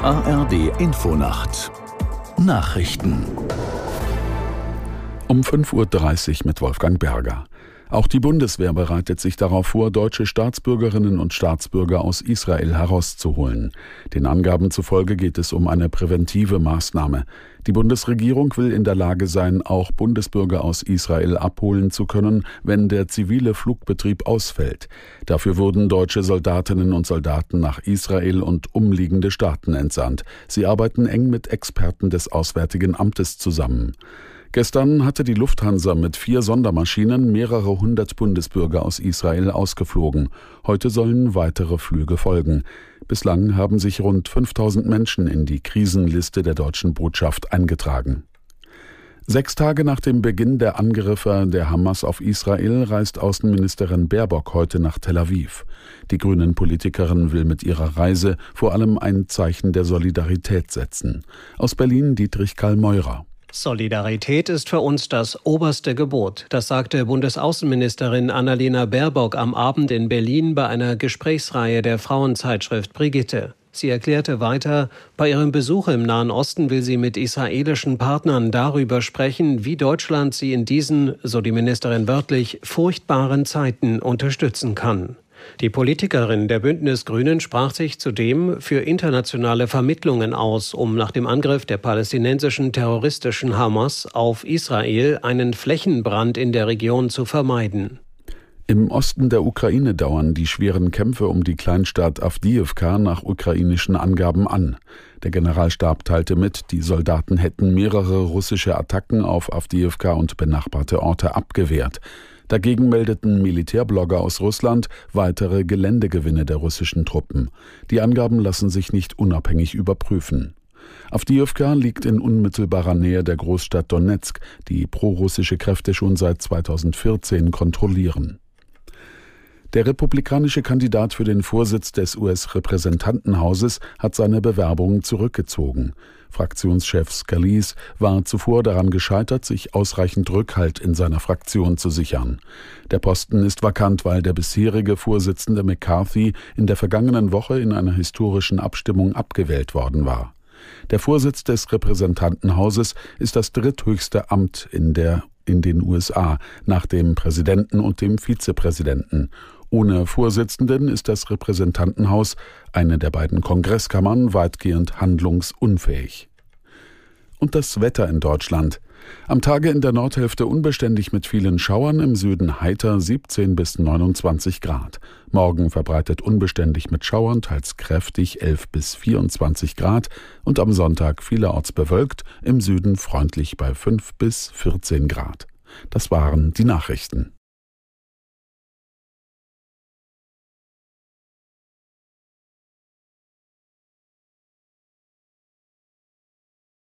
ARD Infonacht Nachrichten um 5.30 Uhr mit Wolfgang Berger. Auch die Bundeswehr bereitet sich darauf vor, deutsche Staatsbürgerinnen und Staatsbürger aus Israel herauszuholen. Den Angaben zufolge geht es um eine präventive Maßnahme. Die Bundesregierung will in der Lage sein, auch Bundesbürger aus Israel abholen zu können, wenn der zivile Flugbetrieb ausfällt. Dafür wurden deutsche Soldatinnen und Soldaten nach Israel und umliegende Staaten entsandt. Sie arbeiten eng mit Experten des Auswärtigen Amtes zusammen. Gestern hatte die Lufthansa mit vier Sondermaschinen mehrere hundert Bundesbürger aus Israel ausgeflogen. Heute sollen weitere Flüge folgen. Bislang haben sich rund 5000 Menschen in die Krisenliste der deutschen Botschaft eingetragen. Sechs Tage nach dem Beginn der Angriffe der Hamas auf Israel reist Außenministerin Baerbock heute nach Tel Aviv. Die grünen Politikerin will mit ihrer Reise vor allem ein Zeichen der Solidarität setzen. Aus Berlin Dietrich Karl Meurer. Solidarität ist für uns das oberste Gebot. Das sagte Bundesaußenministerin Annalena Baerbock am Abend in Berlin bei einer Gesprächsreihe der Frauenzeitschrift Brigitte. Sie erklärte weiter, bei ihrem Besuch im Nahen Osten will sie mit israelischen Partnern darüber sprechen, wie Deutschland sie in diesen, so die Ministerin wörtlich, furchtbaren Zeiten unterstützen kann. Die Politikerin der Bündnisgrünen sprach sich zudem für internationale Vermittlungen aus, um nach dem Angriff der palästinensischen terroristischen Hamas auf Israel einen Flächenbrand in der Region zu vermeiden. Im Osten der Ukraine dauern die schweren Kämpfe um die Kleinstadt Avdiivka nach ukrainischen Angaben an. Der Generalstab teilte mit, die Soldaten hätten mehrere russische Attacken auf Avdiivka und benachbarte Orte abgewehrt. Dagegen meldeten Militärblogger aus Russland weitere Geländegewinne der russischen Truppen. Die Angaben lassen sich nicht unabhängig überprüfen. Avdiivka liegt in unmittelbarer Nähe der Großstadt Donetsk, die prorussische Kräfte schon seit 2014 kontrollieren. Der republikanische Kandidat für den Vorsitz des US-Repräsentantenhauses hat seine Bewerbung zurückgezogen. Fraktionschef Scalise war zuvor daran gescheitert, sich ausreichend Rückhalt in seiner Fraktion zu sichern. Der Posten ist vakant, weil der bisherige Vorsitzende McCarthy in der vergangenen Woche in einer historischen Abstimmung abgewählt worden war. Der Vorsitz des Repräsentantenhauses ist das dritthöchste Amt in der in den USA nach dem Präsidenten und dem Vizepräsidenten ohne Vorsitzenden ist das Repräsentantenhaus, eine der beiden Kongresskammern, weitgehend handlungsunfähig. Und das Wetter in Deutschland. Am Tage in der Nordhälfte unbeständig mit vielen Schauern, im Süden heiter 17 bis 29 Grad. Morgen verbreitet unbeständig mit Schauern, teils kräftig 11 bis 24 Grad und am Sonntag vielerorts bewölkt, im Süden freundlich bei 5 bis 14 Grad. Das waren die Nachrichten.